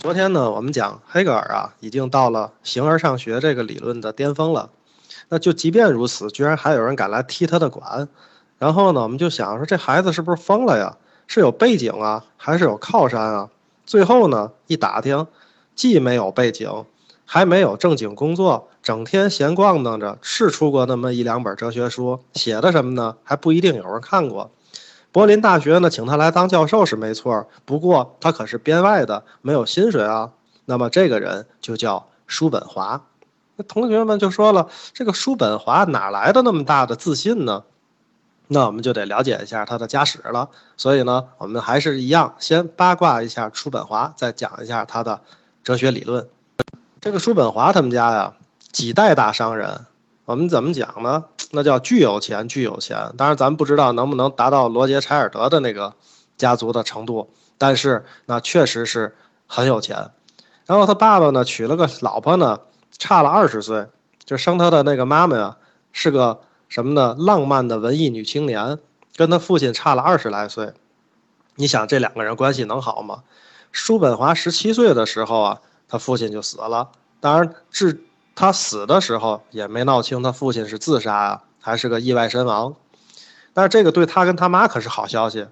昨天呢，我们讲黑格尔啊，已经到了形而上学这个理论的巅峰了。那就即便如此，居然还有人敢来踢他的馆。然后呢，我们就想说，这孩子是不是疯了呀？是有背景啊，还是有靠山啊？最后呢，一打听，既没有背景，还没有正经工作，整天闲逛荡着，是出过那么一两本哲学书，写的什么呢？还不一定有人看过。柏林大学呢，请他来当教授是没错，不过他可是编外的，没有薪水啊。那么这个人就叫叔本华。那同学们就说了，这个叔本华哪来的那么大的自信呢？那我们就得了解一下他的家史了。所以呢，我们还是一样，先八卦一下叔本华，再讲一下他的哲学理论。这个叔本华他们家呀，几代大商人。我们怎么讲呢？那叫巨有钱，巨有钱。当然，咱不知道能不能达到罗杰·柴尔德的那个家族的程度，但是那确实是很有钱。然后他爸爸呢，娶了个老婆呢，差了二十岁，就生他的那个妈妈呀，是个什么呢？浪漫的文艺女青年，跟他父亲差了二十来岁。你想这两个人关系能好吗？叔本华十七岁的时候啊，他父亲就死了。当然，至他死的时候也没闹清他父亲是自杀啊，还是个意外身亡。但是这个对他跟他妈可是好消息，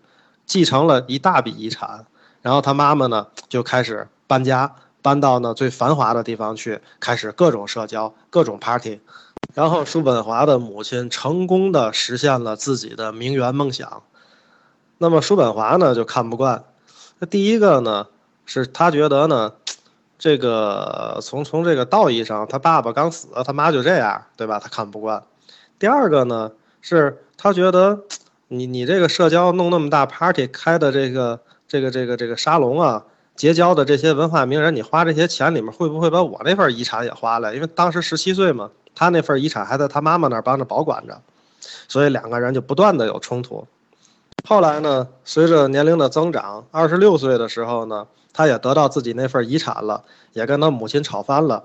继承了一大笔遗产。然后他妈妈呢就开始搬家，搬到呢最繁华的地方去，开始各种社交，各种 party。然后叔本华的母亲成功的实现了自己的名媛梦想。那么叔本华呢就看不惯。那第一个呢是他觉得呢。这个从从这个道义上，他爸爸刚死，他妈就这样，对吧？他看不惯。第二个呢，是他觉得你你这个社交弄那么大 party 开的这个这个这个这个沙龙啊，结交的这些文化名人，你花这些钱里面会不会把我那份遗产也花了？因为当时十七岁嘛，他那份遗产还在他妈妈那儿帮着保管着，所以两个人就不断的有冲突。后来呢，随着年龄的增长，二十六岁的时候呢。他也得到自己那份遗产了，也跟他母亲吵翻了。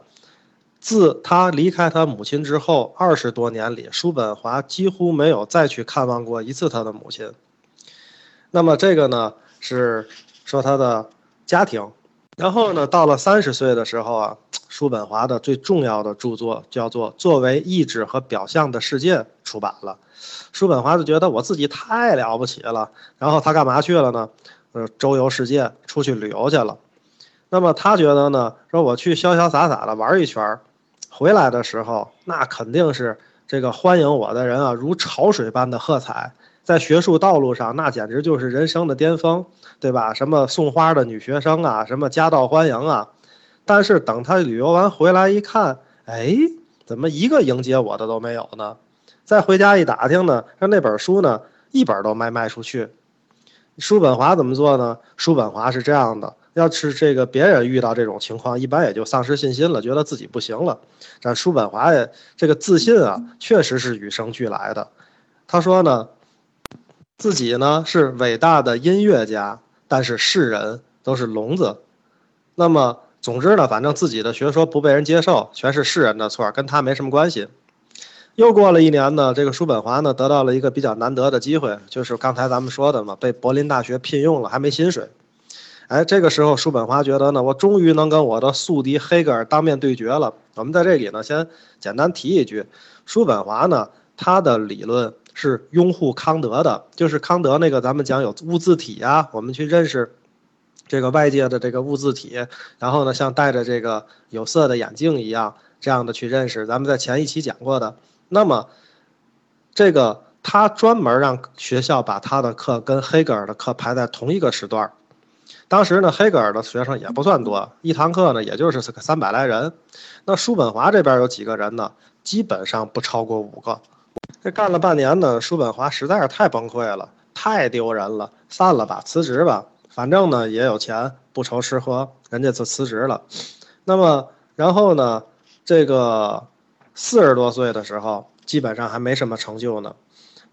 自他离开他母亲之后，二十多年里，叔本华几乎没有再去看望过一次他的母亲。那么这个呢，是说他的家庭。然后呢，到了三十岁的时候啊，叔本华的最重要的著作叫做《作为意志和表象的世界》出版了。叔本华就觉得我自己太了不起了，然后他干嘛去了呢？呃，周游世界，出去旅游去了。那么他觉得呢，说我去潇潇洒洒的玩一圈，回来的时候，那肯定是这个欢迎我的人啊，如潮水般的喝彩。在学术道路上，那简直就是人生的巅峰，对吧？什么送花的女学生啊，什么夹道欢迎啊。但是等他旅游完回来一看，哎，怎么一个迎接我的都没有呢？再回家一打听呢，说那本书呢，一本都没卖出去。叔本华怎么做呢？叔本华是这样的：要是这个别人遇到这种情况，一般也就丧失信心了，觉得自己不行了。但叔本华也这个自信啊，确实是与生俱来的。他说呢，自己呢是伟大的音乐家，但是世人都是聋子。那么，总之呢，反正自己的学说不被人接受，全是世人的错，跟他没什么关系。又过了一年呢，这个叔本华呢得到了一个比较难得的机会，就是刚才咱们说的嘛，被柏林大学聘用了，还没薪水。哎，这个时候叔本华觉得呢，我终于能跟我的宿敌黑格尔当面对决了。我们在这里呢，先简单提一句，叔本华呢，他的理论是拥护康德的，就是康德那个咱们讲有物自体啊，我们去认识这个外界的这个物自体，然后呢，像戴着这个有色的眼镜一样，这样的去认识，咱们在前一期讲过的。那么，这个他专门让学校把他的课跟黑格尔的课排在同一个时段当时呢，黑格尔的学生也不算多，一堂课呢也就是三百来人。那叔本华这边有几个人呢？基本上不超过五个。这干了半年呢，叔本华实在是太崩溃了，太丢人了，散了吧，辞职吧。反正呢也有钱，不愁吃喝，人家就辞职了。那么，然后呢，这个。四十多岁的时候，基本上还没什么成就呢。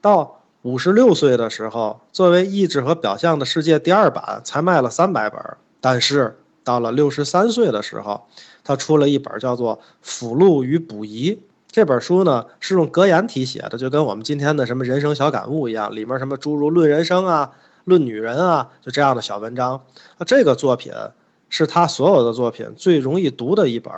到五十六岁的时候，作为《意志和表象的世界》第二版才卖了三百本。但是到了六十三岁的时候，他出了一本叫做《辅录与补遗》这本书呢，是用格言体写的，就跟我们今天的什么人生小感悟一样，里面什么诸如论人生啊、论女人啊，就这样的小文章。这个作品是他所有的作品最容易读的一本。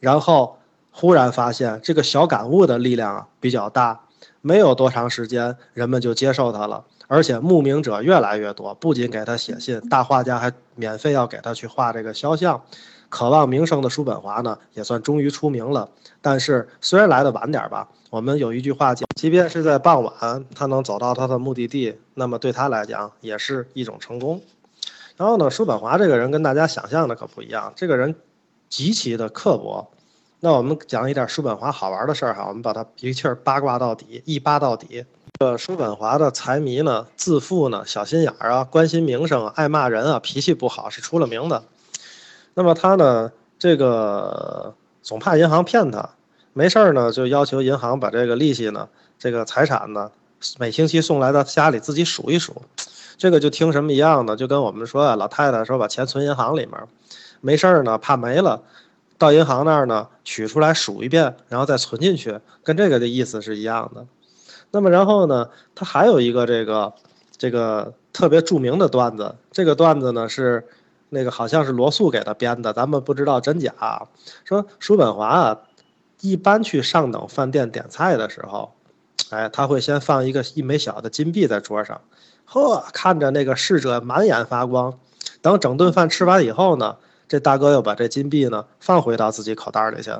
然后忽然发现这个小感悟的力量啊比较大，没有多长时间，人们就接受他了，而且慕名者越来越多。不仅给他写信，大画家还免费要给他去画这个肖像。渴望名声的叔本华呢，也算终于出名了。但是虽然来的晚点吧，我们有一句话讲，即便是在傍晚，他能走到他的目的地，那么对他来讲也是一种成功。然后呢，叔本华这个人跟大家想象的可不一样，这个人极其的刻薄。那我们讲一点叔本华好玩的事儿哈，我们把他一气儿八卦到底，一扒到底。这叔本华的财迷呢，自负呢，小心眼儿啊，关心名声，爱骂人啊，脾气不好，是出了名的。那么他呢，这个总怕银行骗他，没事儿呢就要求银行把这个利息呢，这个财产呢，每星期送来到家里自己数一数。这个就听什么一样的，就跟我们说啊，老太太说把钱存银行里面，没事儿呢怕没了。到银行那儿呢，取出来数一遍，然后再存进去，跟这个的意思是一样的。那么然后呢，他还有一个这个这个特别著名的段子，这个段子呢是那个好像是罗素给他编的，咱们不知道真假。说叔本华啊，一般去上等饭店点菜的时候，哎，他会先放一个一枚小的金币在桌上，呵，看着那个侍者满眼发光。等整顿饭吃完以后呢。这大哥又把这金币呢放回到自己口袋里去，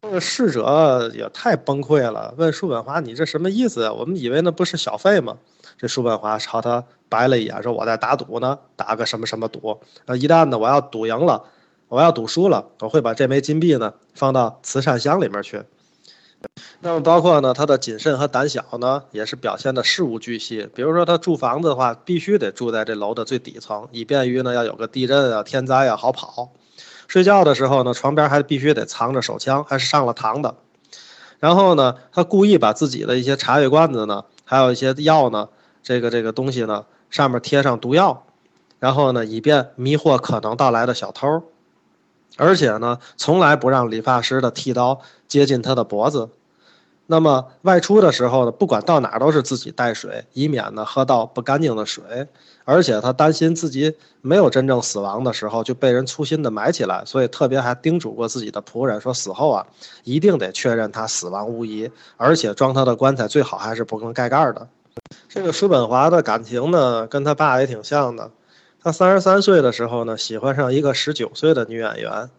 这个侍者也太崩溃了，问叔本华：“你这什么意思啊？我们以为那不是小费吗？”这叔本华朝他白了一眼，说：“我在打赌呢，打个什么什么赌。呃，一旦呢我要赌赢了，我要赌输了，我会把这枚金币呢放到慈善箱里面去。”那么包括呢，他的谨慎和胆小呢，也是表现的事无巨细。比如说他住房子的话，必须得住在这楼的最底层，以便于呢要有个地震啊、天灾啊好跑。睡觉的时候呢，床边还必须得藏着手枪，还是上了膛的。然后呢，他故意把自己的一些茶叶罐子呢，还有一些药呢，这个这个东西呢，上面贴上毒药，然后呢，以便迷惑可能到来的小偷。而且呢，从来不让理发师的剃刀接近他的脖子。那么外出的时候呢，不管到哪都是自己带水，以免呢喝到不干净的水。而且他担心自己没有真正死亡的时候就被人粗心的埋起来，所以特别还叮嘱过自己的仆人说，死后啊一定得确认他死亡无疑，而且装他的棺材最好还是不能盖盖的。这个叔本华的感情呢，跟他爸也挺像的。他三十三岁的时候呢，喜欢上一个十九岁的女演员，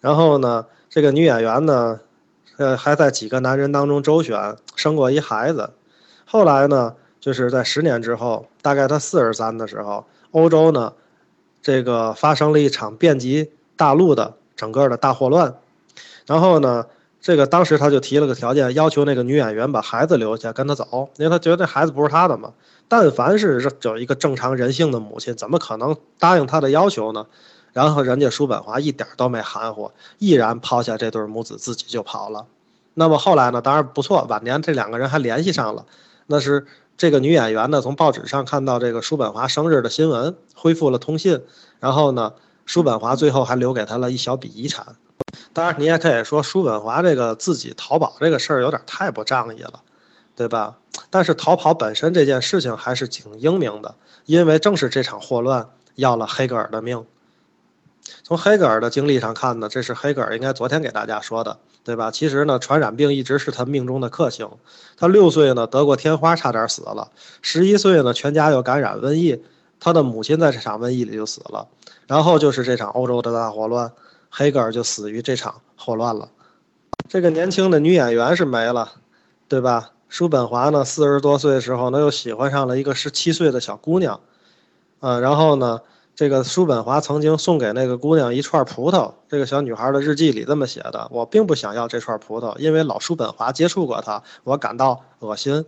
然后呢，这个女演员呢，呃，还在几个男人当中周旋，生过一孩子。后来呢，就是在十年之后，大概他四十三的时候，欧洲呢，这个发生了一场遍及大陆的整个的大霍乱，然后呢。这个当时他就提了个条件，要求那个女演员把孩子留下跟他走，因为他觉得这孩子不是他的嘛。但凡是有一个正常人性的母亲，怎么可能答应他的要求呢？然后人家叔本华一点都没含糊，毅然抛下这对母子，自己就跑了。那么后来呢？当然不错，晚年这两个人还联系上了。那是这个女演员呢，从报纸上看到这个叔本华生日的新闻，恢复了通信。然后呢，叔本华最后还留给他了一小笔遗产。当然，你也可以说叔本华这个自己逃跑这个事儿有点太不仗义了，对吧？但是逃跑本身这件事情还是挺英明的，因为正是这场霍乱要了黑格尔的命。从黑格尔的经历上看呢，这是黑格尔应该昨天给大家说的，对吧？其实呢，传染病一直是他命中的克星。他六岁呢得过天花，差点死了；十一岁呢全家又感染瘟疫，他的母亲在这场瘟疫里就死了。然后就是这场欧洲的大霍乱。黑格尔就死于这场霍乱了，这个年轻的女演员是没了，对吧？叔本华呢，四十多岁的时候呢，又喜欢上了一个十七岁的小姑娘，啊，然后呢，这个叔本华曾经送给那个姑娘一串葡萄，这个小女孩的日记里这么写的：我并不想要这串葡萄，因为老叔本华接触过她，我感到恶心。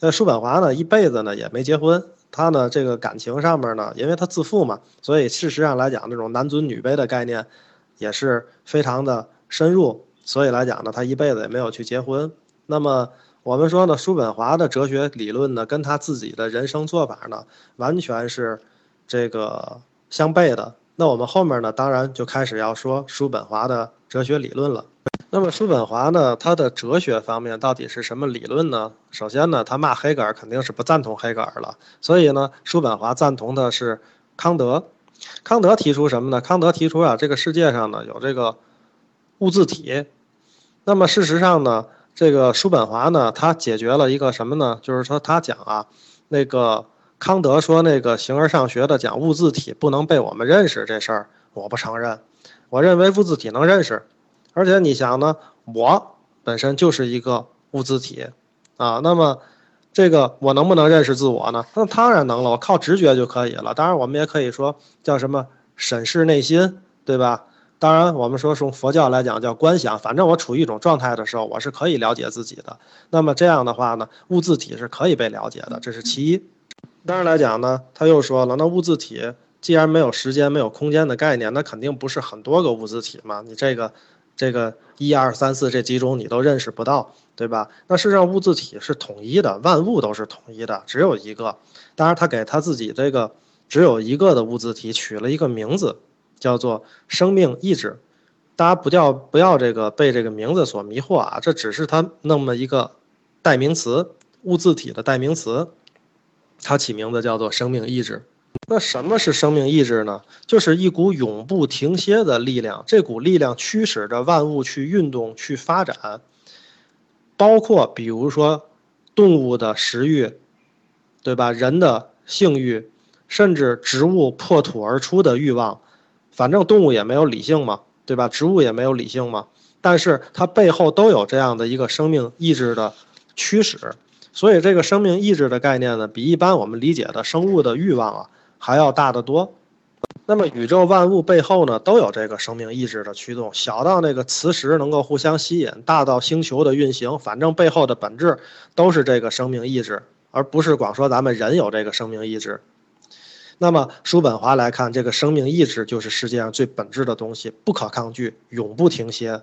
那叔本华呢，一辈子呢也没结婚。他呢，这个感情上面呢，因为他自负嘛，所以事实上来讲，这种男尊女卑的概念。也是非常的深入，所以来讲呢，他一辈子也没有去结婚。那么我们说呢，叔本华的哲学理论呢，跟他自己的人生做法呢，完全是这个相悖的。那我们后面呢，当然就开始要说叔本华的哲学理论了。那么叔本华呢，他的哲学方面到底是什么理论呢？首先呢，他骂黑格尔肯定是不赞同黑格尔了，所以呢，叔本华赞同的是康德。康德提出什么呢？康德提出啊，这个世界上呢有这个物自体。那么事实上呢，这个叔本华呢，他解决了一个什么呢？就是说他讲啊，那个康德说那个形而上学的讲物自体不能被我们认识这事儿，我不承认。我认为物自体能认识，而且你想呢，我本身就是一个物自体啊。那么这个我能不能认识自我呢？那当然能了，我靠直觉就可以了。当然，我们也可以说叫什么审视内心，对吧？当然，我们说从佛教来讲叫观想，反正我处于一种状态的时候，我是可以了解自己的。那么这样的话呢，物自体是可以被了解的，这是其一。当然来讲呢，他又说了，那物自体既然没有时间、没有空间的概念，那肯定不是很多个物自体嘛。你这个。这个一二三四这几种你都认识不到，对吧？那事实上物自体是统一的，万物都是统一的，只有一个。当然，他给他自己这个只有一个的物自体取了一个名字，叫做生命意志。大家不叫不要这个被这个名字所迷惑啊，这只是他那么一个代名词，物自体的代名词。它起名字叫做生命意志。那什么是生命意志呢？就是一股永不停歇的力量，这股力量驱使着万物去运动、去发展，包括比如说动物的食欲，对吧？人的性欲，甚至植物破土而出的欲望。反正动物也没有理性嘛，对吧？植物也没有理性嘛，但是它背后都有这样的一个生命意志的驱使。所以这个生命意志的概念呢，比一般我们理解的生物的欲望啊。还要大得多。那么宇宙万物背后呢，都有这个生命意志的驱动。小到那个磁石能够互相吸引，大到星球的运行，反正背后的本质都是这个生命意志，而不是光说咱们人有这个生命意志。那么叔本华来看，这个生命意志就是世界上最本质的东西，不可抗拒，永不停歇。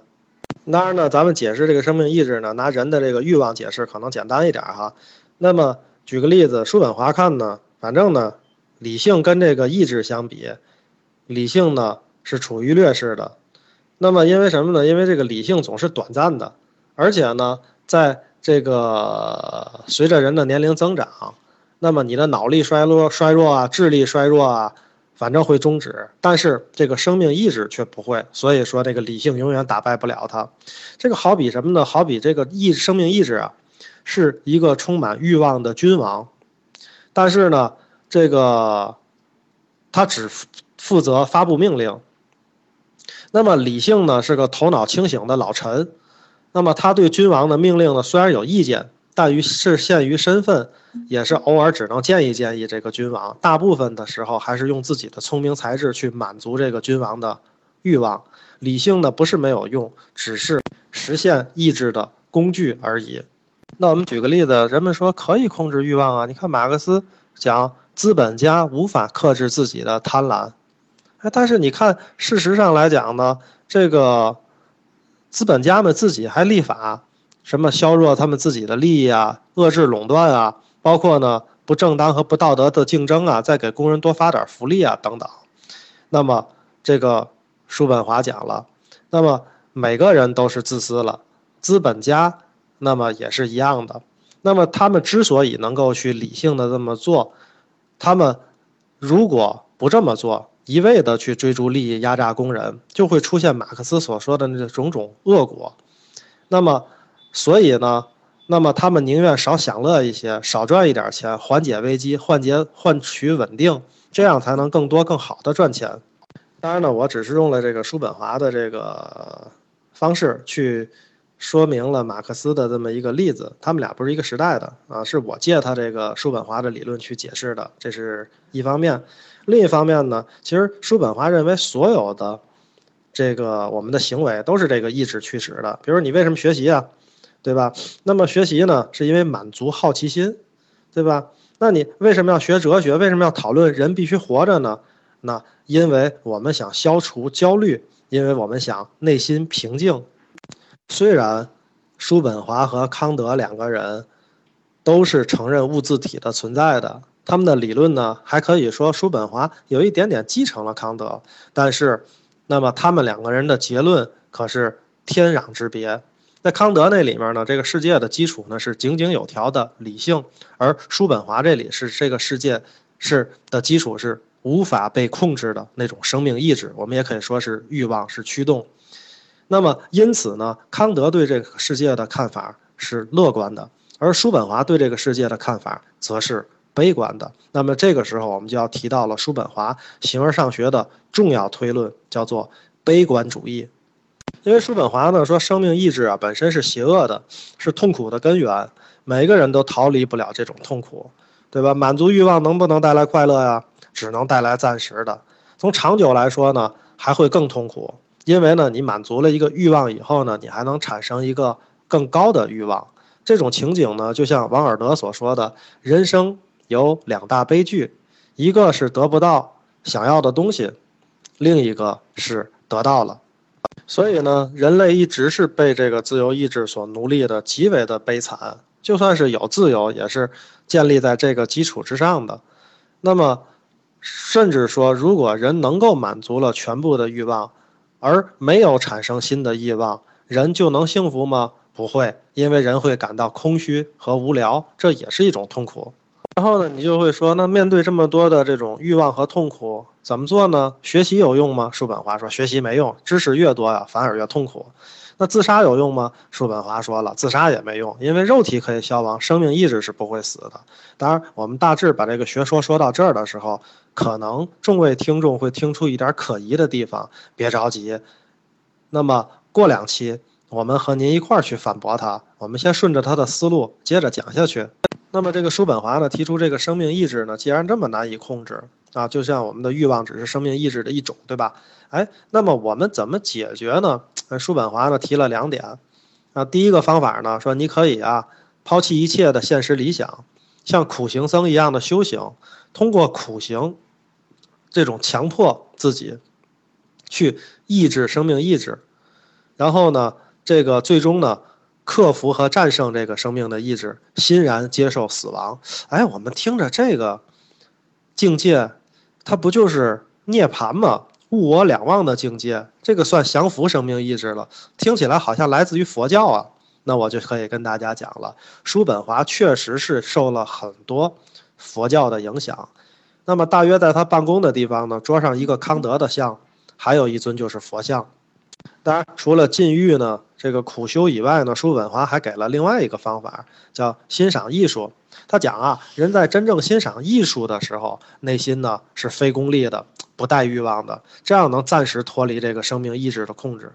当然呢，咱们解释这个生命意志呢，拿人的这个欲望解释可能简单一点哈。那么举个例子，叔本华看呢，反正呢。理性跟这个意志相比，理性呢是处于劣势的。那么因为什么呢？因为这个理性总是短暂的，而且呢，在这个随着人的年龄增长，那么你的脑力衰落、衰弱啊，智力衰弱啊，反正会终止。但是这个生命意志却不会，所以说这个理性永远打败不了它。这个好比什么呢？好比这个意生命意志啊，是一个充满欲望的君王，但是呢。这个，他只负责发布命令。那么理性呢是个头脑清醒的老臣，那么他对君王的命令呢虽然有意见，但于是限于身份，也是偶尔只能建议建议这个君王。大部分的时候还是用自己的聪明才智去满足这个君王的欲望。理性呢不是没有用，只是实现意志的工具而已。那我们举个例子，人们说可以控制欲望啊，你看马克思讲。资本家无法克制自己的贪婪，哎，但是你看，事实上来讲呢，这个资本家们自己还立法，什么削弱他们自己的利益啊，遏制垄断啊，包括呢不正当和不道德的竞争啊，再给工人多发点福利啊等等。那么这个叔本华讲了，那么每个人都是自私了，资本家那么也是一样的。那么他们之所以能够去理性的这么做。他们如果不这么做，一味的去追逐利益、压榨工人，就会出现马克思所说的那种种恶果。那么，所以呢，那么他们宁愿少享乐一些，少赚一点钱，缓解危机，换解换取稳定，这样才能更多、更好的赚钱。当然呢，我只是用了这个叔本华的这个方式去。说明了马克思的这么一个例子，他们俩不是一个时代的啊，是我借他这个叔本华的理论去解释的，这是一方面。另一方面呢，其实叔本华认为所有的这个我们的行为都是这个意志驱使的。比如你为什么学习啊，对吧？那么学习呢，是因为满足好奇心，对吧？那你为什么要学哲学？为什么要讨论人必须活着呢？那因为我们想消除焦虑，因为我们想内心平静。虽然叔本华和康德两个人都是承认物自体的存在的，他们的理论呢，还可以说叔本华有一点点继承了康德，但是，那么他们两个人的结论可是天壤之别。在康德那里面呢，这个世界的基础呢是井井有条的理性，而叔本华这里是这个世界是的基础是无法被控制的那种生命意志，我们也可以说是欲望是驱动。那么因此呢，康德对这个世界的看法是乐观的，而叔本华对这个世界的看法则是悲观的。那么这个时候，我们就要提到了叔本华形而上学的重要推论，叫做悲观主义。因为叔本华呢说，生命意志啊本身是邪恶的，是痛苦的根源，每个人都逃离不了这种痛苦，对吧？满足欲望能不能带来快乐呀？只能带来暂时的。从长久来说呢，还会更痛苦，因为呢，你满足了一个欲望以后呢，你还能产生一个更高的欲望。这种情景呢，就像王尔德所说的，人生有两大悲剧，一个是得不到想要的东西，另一个是得到了。所以呢，人类一直是被这个自由意志所奴隶的，极为的悲惨。就算是有自由，也是建立在这个基础之上的。那么，甚至说，如果人能够满足了全部的欲望，而没有产生新的欲望，人就能幸福吗？不会，因为人会感到空虚和无聊，这也是一种痛苦。然后呢，你就会说，那面对这么多的这种欲望和痛苦，怎么做呢？学习有用吗？叔本华说，学习没用，知识越多呀，反而越痛苦。那自杀有用吗？叔本华说了，自杀也没用，因为肉体可以消亡，生命意志是不会死的。当然，我们大致把这个学说说到这儿的时候，可能众位听众会听出一点可疑的地方，别着急。那么过两期，我们和您一块儿去反驳他。我们先顺着他的思路接着讲下去。那么这个叔本华呢提出这个生命意志呢，既然这么难以控制啊，就像我们的欲望只是生命意志的一种，对吧？哎，那么我们怎么解决呢？叔本华呢提了两点啊，第一个方法呢说你可以啊抛弃一切的现实理想，像苦行僧一样的修行，通过苦行这种强迫自己去抑制生命意志，然后呢，这个最终呢。克服和战胜这个生命的意志，欣然接受死亡。哎，我们听着这个境界，它不就是涅槃吗？物我两忘的境界，这个算降服生命意志了。听起来好像来自于佛教啊。那我就可以跟大家讲了，叔本华确实是受了很多佛教的影响。那么，大约在他办公的地方呢，桌上一个康德的像，还有一尊就是佛像。当然，除了禁欲呢，这个苦修以外呢，叔本华还给了另外一个方法，叫欣赏艺术。他讲啊，人在真正欣赏艺术的时候，内心呢是非功利的，不带欲望的，这样能暂时脱离这个生命意志的控制。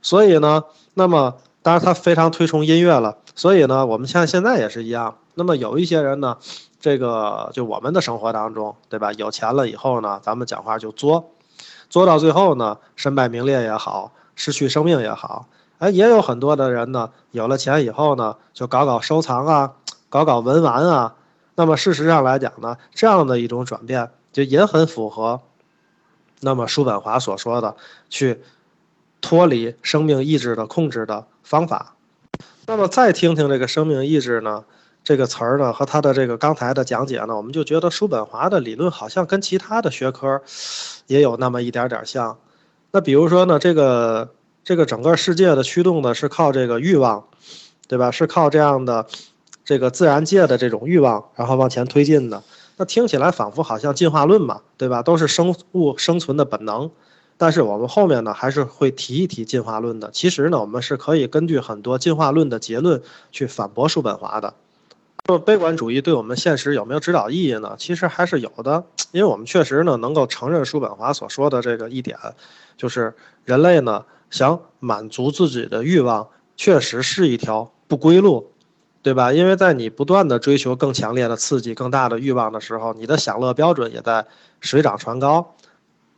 所以呢，那么当然他非常推崇音乐了。所以呢，我们像现在也是一样。那么有一些人呢，这个就我们的生活当中，对吧？有钱了以后呢，咱们讲话就作。作到最后呢，身败名裂也好，失去生命也好，哎，也有很多的人呢，有了钱以后呢，就搞搞收藏啊，搞搞文玩啊。那么事实上来讲呢，这样的一种转变，就也很符合，那么叔本华所说的去脱离生命意志的控制的方法。那么再听听这个生命意志呢？这个词儿呢，和他的这个刚才的讲解呢，我们就觉得叔本华的理论好像跟其他的学科也有那么一点点像。那比如说呢，这个这个整个世界的驱动呢是靠这个欲望，对吧？是靠这样的这个自然界的这种欲望，然后往前推进的。那听起来仿佛好像进化论嘛，对吧？都是生物生存的本能。但是我们后面呢还是会提一提进化论的。其实呢，我们是可以根据很多进化论的结论去反驳叔本华的。说悲观主义对我们现实有没有指导意义呢？其实还是有的，因为我们确实呢能够承认叔本华所说的这个一点，就是人类呢想满足自己的欲望，确实是一条不归路，对吧？因为在你不断的追求更强烈的刺激、更大的欲望的时候，你的享乐标准也在水涨船高。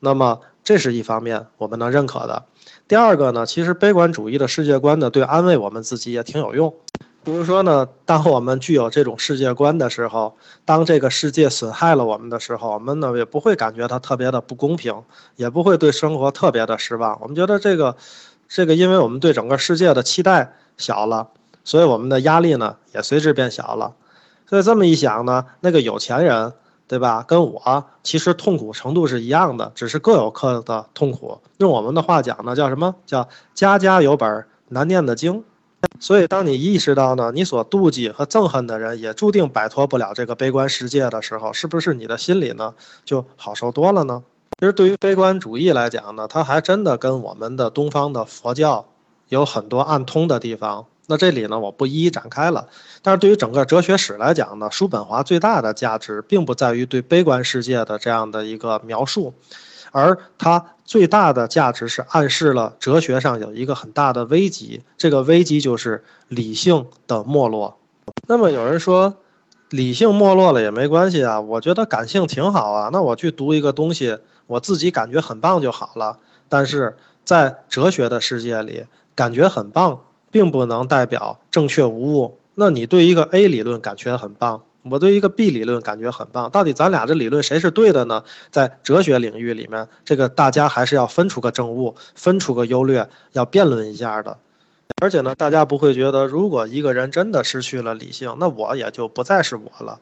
那么这是一方面我们能认可的。第二个呢，其实悲观主义的世界观呢，对安慰我们自己也挺有用。比如说呢，当我们具有这种世界观的时候，当这个世界损害了我们的时候，我们呢也不会感觉它特别的不公平，也不会对生活特别的失望。我们觉得这个，这个，因为我们对整个世界的期待小了，所以我们的压力呢也随之变小了。所以这么一想呢，那个有钱人，对吧？跟我其实痛苦程度是一样的，只是各有各的痛苦。用我们的话讲呢，叫什么叫家家有本难念的经。所以，当你意识到呢，你所妒忌和憎恨的人也注定摆脱不了这个悲观世界的时候，是不是你的心里呢就好受多了呢？其实，对于悲观主义来讲呢，它还真的跟我们的东方的佛教有很多暗通的地方。那这里呢，我不一一展开了。但是对于整个哲学史来讲呢，叔本华最大的价值并不在于对悲观世界的这样的一个描述，而它最大的价值是暗示了哲学上有一个很大的危机，这个危机就是理性的没落。那么有人说，理性没落了也没关系啊，我觉得感性挺好啊。那我去读一个东西，我自己感觉很棒就好了。但是在哲学的世界里，感觉很棒。并不能代表正确无误。那你对一个 A 理论感觉很棒，我对一个 B 理论感觉很棒，到底咱俩这理论谁是对的呢？在哲学领域里面，这个大家还是要分出个正误，分出个优劣，要辩论一下的。而且呢，大家不会觉得，如果一个人真的失去了理性，那我也就不再是我了，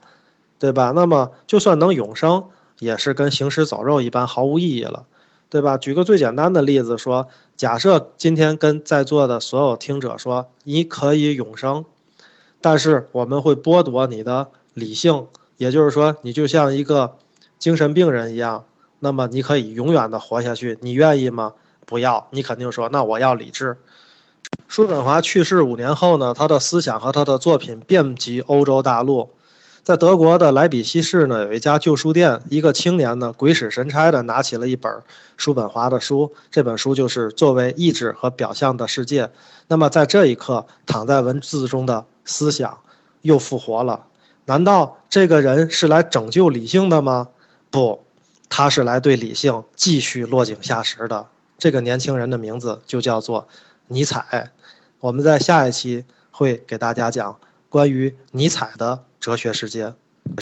对吧？那么就算能永生，也是跟行尸走肉一般，毫无意义了。对吧？举个最简单的例子说，假设今天跟在座的所有听者说，你可以永生，但是我们会剥夺你的理性，也就是说，你就像一个精神病人一样，那么你可以永远的活下去，你愿意吗？不要，你肯定说，那我要理智。叔本华去世五年后呢，他的思想和他的作品遍及欧洲大陆。在德国的莱比锡市呢，有一家旧书店，一个青年呢，鬼使神差的拿起了一本叔本华的书，这本书就是《作为意志和表象的世界》。那么在这一刻，躺在文字中的思想又复活了。难道这个人是来拯救理性的吗？不，他是来对理性继续落井下石的。这个年轻人的名字就叫做尼采。我们在下一期会给大家讲关于尼采的。哲学世界。